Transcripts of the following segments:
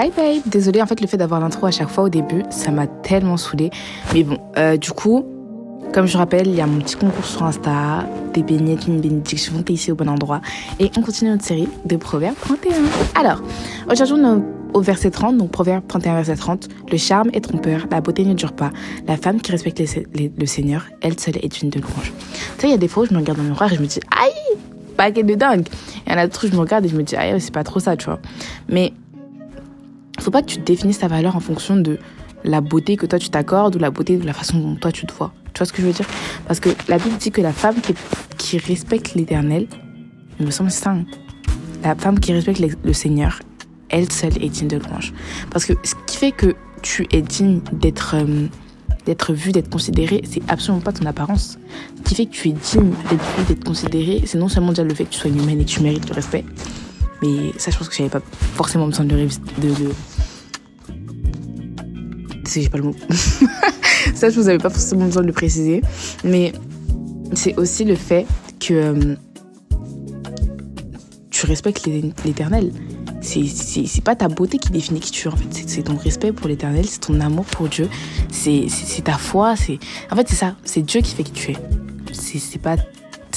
Hi babe, désolée en fait le fait d'avoir l'intro à chaque fois au début, ça m'a tellement saoulée. Mais bon, euh, du coup, comme je rappelle, il y a mon petit concours sur Insta, des beignets, une bénédiction, t'es ici au bon endroit. Et on continue notre série de Proverbes 31. Alors, aujourd'hui on est au verset 30, donc Proverbe 31 verset 30. Le charme est trompeur, la beauté ne dure pas. La femme qui respecte le Seigneur, elle seule est une de louange. Tu sais, il y a des fois où je me regarde dans le miroir et je me dis, aïe, paquet de dingue. Il y en a d'autres où je me regarde et je me dis, aïe, c'est pas trop ça, tu vois. Mais faut pas que tu définisses ta valeur en fonction de la beauté que toi tu t'accordes ou la beauté de la façon dont toi tu te vois. Tu vois ce que je veux dire? Parce que la Bible dit que la femme qui, respecte l'éternel, il me semble ça, hein. la femme qui respecte le Seigneur, elle seule est digne de louange. Parce que ce qui fait que tu es digne d'être euh, d'être vu, d'être considéré, c'est absolument pas ton apparence. Ce qui fait que tu es digne d'être vu, d'être considéré, c'est non seulement déjà le fait que tu sois humaine et que tu mérites le respect, mais ça, je pense que j'avais pas forcément besoin. De, de... j'ai pas le mot. ça, je vous avais pas forcément besoin de le préciser. Mais c'est aussi le fait que euh, tu respectes l'éternel. C'est pas ta beauté qui définit qui tu es, en fait. C'est ton respect pour l'éternel, c'est ton amour pour Dieu, c'est ta foi. En fait, c'est ça. C'est Dieu qui fait qui tu es. C'est pas,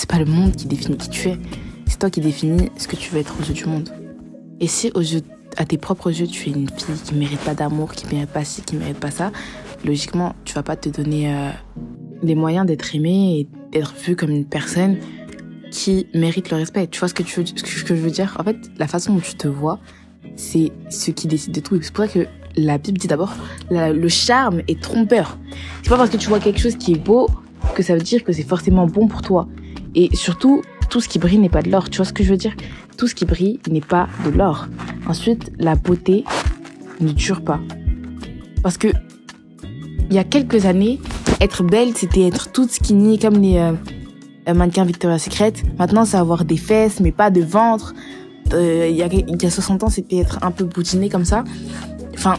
pas le monde qui définit qui tu es c'est toi qui définis ce que tu veux être aux yeux du monde. Et si aux yeux, à tes propres yeux, tu es une fille qui mérite pas d'amour, qui mérite pas ci, qui mérite pas ça, logiquement, tu vas pas te donner euh, les moyens d'être aimée et d'être vue comme une personne qui mérite le respect. Tu vois ce que, tu veux, ce que je veux dire? En fait, la façon dont tu te vois, c'est ce qui décide de tout. C'est pour ça que la Bible dit d'abord, le charme est trompeur. C'est pas parce que tu vois quelque chose qui est beau que ça veut dire que c'est forcément bon pour toi. Et surtout, tout ce qui brille n'est pas de l'or. Tu vois ce que je veux dire? Tout ce qui brille n'est pas de l'or. Ensuite, la beauté ne dure pas. Parce que il y a quelques années, être belle, c'était être toute skinny comme les euh, mannequins Victoria's Secret. Maintenant, c'est avoir des fesses, mais pas de ventre. Euh, il, y a, il y a 60 ans, c'était être un peu boutiné comme ça. Enfin,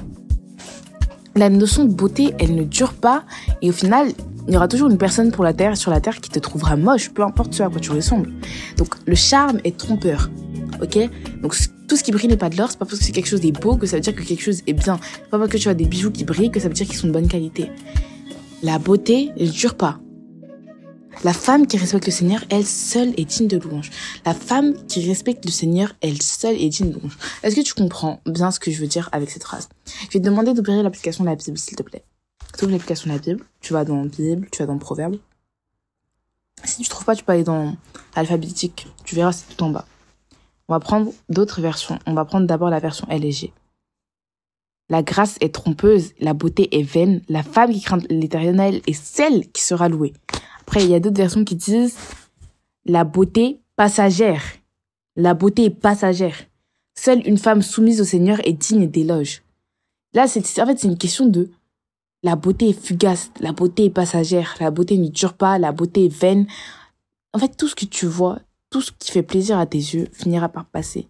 la notion de beauté, elle ne dure pas. Et au final, il y aura toujours une personne pour la terre, sur la terre qui te trouvera moche, peu importe ce à quoi tu ressembles. Donc le charme est trompeur, ok? Donc tout ce qui brille n'est pas de l'or, c'est pas parce que c'est quelque chose est beau que ça veut dire que quelque chose est bien. C'est pas parce que tu as des bijoux qui brillent que ça veut dire qu'ils sont de bonne qualité. La beauté ne dure pas. La femme qui respecte le Seigneur, elle seule est digne de louange. La femme qui respecte le Seigneur, elle seule est digne de louange. Est-ce que tu comprends bien ce que je veux dire avec cette phrase? Je vais te demander d'ouvrir l'application de la Bible, s'il te plaît l'application de la Bible, tu vas dans Bible, tu vas dans Proverbe. Si tu trouves pas, tu peux aller dans alphabétique, tu verras c'est tout en bas. On va prendre d'autres versions. On va prendre d'abord la version LG. La grâce est trompeuse, la beauté est vaine, la femme qui craint l'éternel est celle qui sera louée. Après, il y a d'autres versions qui disent la beauté passagère. La beauté est passagère. Seule une femme soumise au Seigneur est digne d'éloge. Là, c'est, en fait, c'est une question de la beauté est fugace, la beauté est passagère, la beauté ne dure pas, la beauté est vaine. En fait, tout ce que tu vois, tout ce qui fait plaisir à tes yeux finira par passer.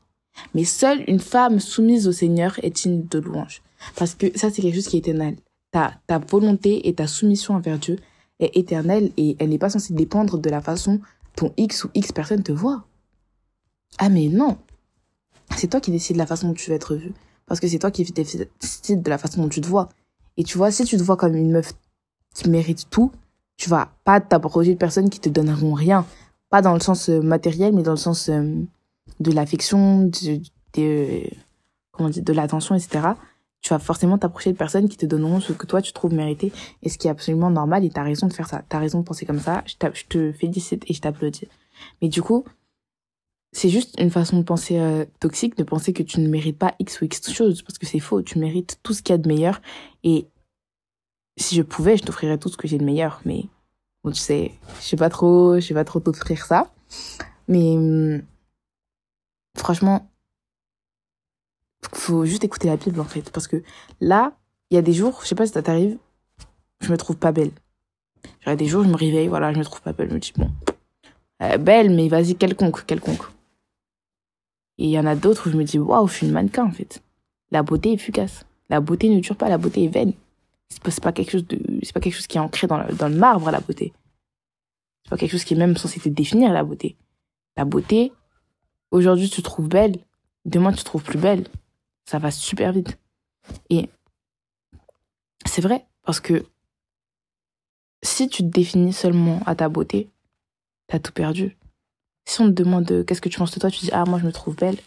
Mais seule une femme soumise au Seigneur est digne de louange? Parce que ça, c'est quelque chose qui est éternel. Ta, ta volonté et ta soumission envers Dieu est éternelle et elle n'est pas censée dépendre de la façon dont X ou X personne te voit. Ah mais non. C'est toi qui décides de la façon dont tu veux être vu. Parce que c'est toi qui décides de la façon dont tu te vois. Et tu vois, si tu te vois comme une meuf qui mérite tout, tu vas pas t'approcher de personnes qui te donneront rien. Pas dans le sens euh, matériel, mais dans le sens euh, de l'affection, de, de, comment dire, de l'attention, etc. Tu vas forcément t'approcher de personnes qui te donneront ce que toi tu trouves mérité et ce qui est absolument normal et t'as raison de faire ça. T'as raison de penser comme ça. Je, je te félicite et je t'applaudis. Mais du coup, c'est juste une façon de penser euh, toxique, de penser que tu ne mérites pas X ou X chose, parce que c'est faux, tu mérites tout ce qu'il y a de meilleur, et si je pouvais, je t'offrirais tout ce que j'ai de meilleur, mais bon, tu sais, je sais pas trop, je sais pas trop t'offrir ça, mais hum, franchement, faut juste écouter la Bible, en fait, parce que là, il y a des jours, je sais pas si ça t'arrive, je me trouve pas belle. Il y a des jours, je me réveille, voilà, je me trouve pas belle, je me dis, bon, euh, belle, mais vas-y, quelconque, quelconque. Et il y en a d'autres où je me dis, waouh, je suis une mannequin, en fait. La beauté est fugace. La beauté ne dure pas, la beauté est vaine. C'est pas, quelque pas quelque chose qui est ancré dans le, dans le marbre, la beauté. C'est pas quelque chose qui est même censé te définir, la beauté. La beauté, aujourd'hui tu te trouves belle, demain tu te trouves plus belle. Ça va super vite. Et c'est vrai, parce que si tu te définis seulement à ta beauté, t'as tout perdu. Si on te demande euh, qu'est-ce que tu penses de toi, tu dis ah moi je me trouve belle.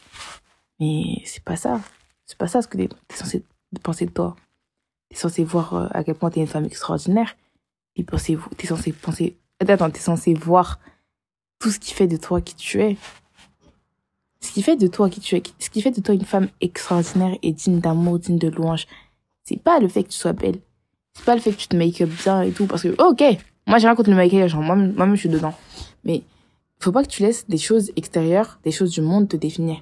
Mais c'est pas ça. C'est pas ça ce que t'es censé penser de toi. T'es censé voir euh, à quel point t'es une femme extraordinaire. T'es censé, es censé penser. Attends, t'es censé voir tout ce qui fait de toi qui tu es. Ce qui fait de toi qui tu es, ce qui fait de toi une femme extraordinaire et digne d'amour, digne de louange, c'est pas le fait que tu sois belle. C'est pas le fait que tu te make-up bien et tout, parce que, ok, moi j'ai rien contre le make-up, genre, moi-même, moi je suis dedans. Mais, faut pas que tu laisses des choses extérieures, des choses du monde te définir.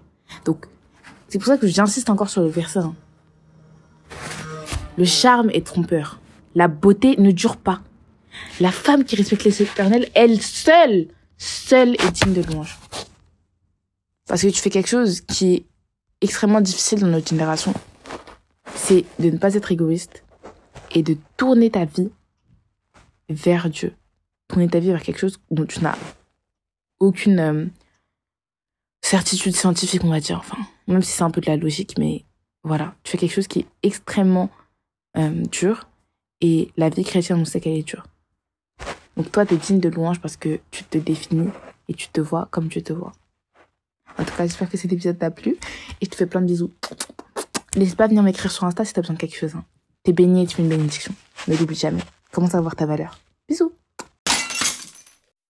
Donc, c'est pour ça que j'insiste encore sur le verset. Hein. Le charme est trompeur. La beauté ne dure pas. La femme qui respecte les éternels, elle seule, seule est digne de louange. Parce que tu fais quelque chose qui est extrêmement difficile dans notre génération. C'est de ne pas être égoïste et de tourner ta vie vers Dieu. Tourner ta vie vers quelque chose dont tu n'as aucune euh, certitude scientifique, on va dire. Enfin, même si c'est un peu de la logique, mais voilà, tu fais quelque chose qui est extrêmement euh, dur et la vie chrétienne, on sait qu'elle est dure. Donc toi, tu es digne de louange parce que tu te définis et tu te vois comme Dieu te vois. En tout cas, j'espère que cet épisode t'a plu et je te fais plein de bisous. N'hésite pas à venir m'écrire sur Insta si t'as besoin de quelque chose. Hein. T'es béni et tu es une bénédiction. Ne l'oublie jamais. Commence à voir ta valeur. Bisous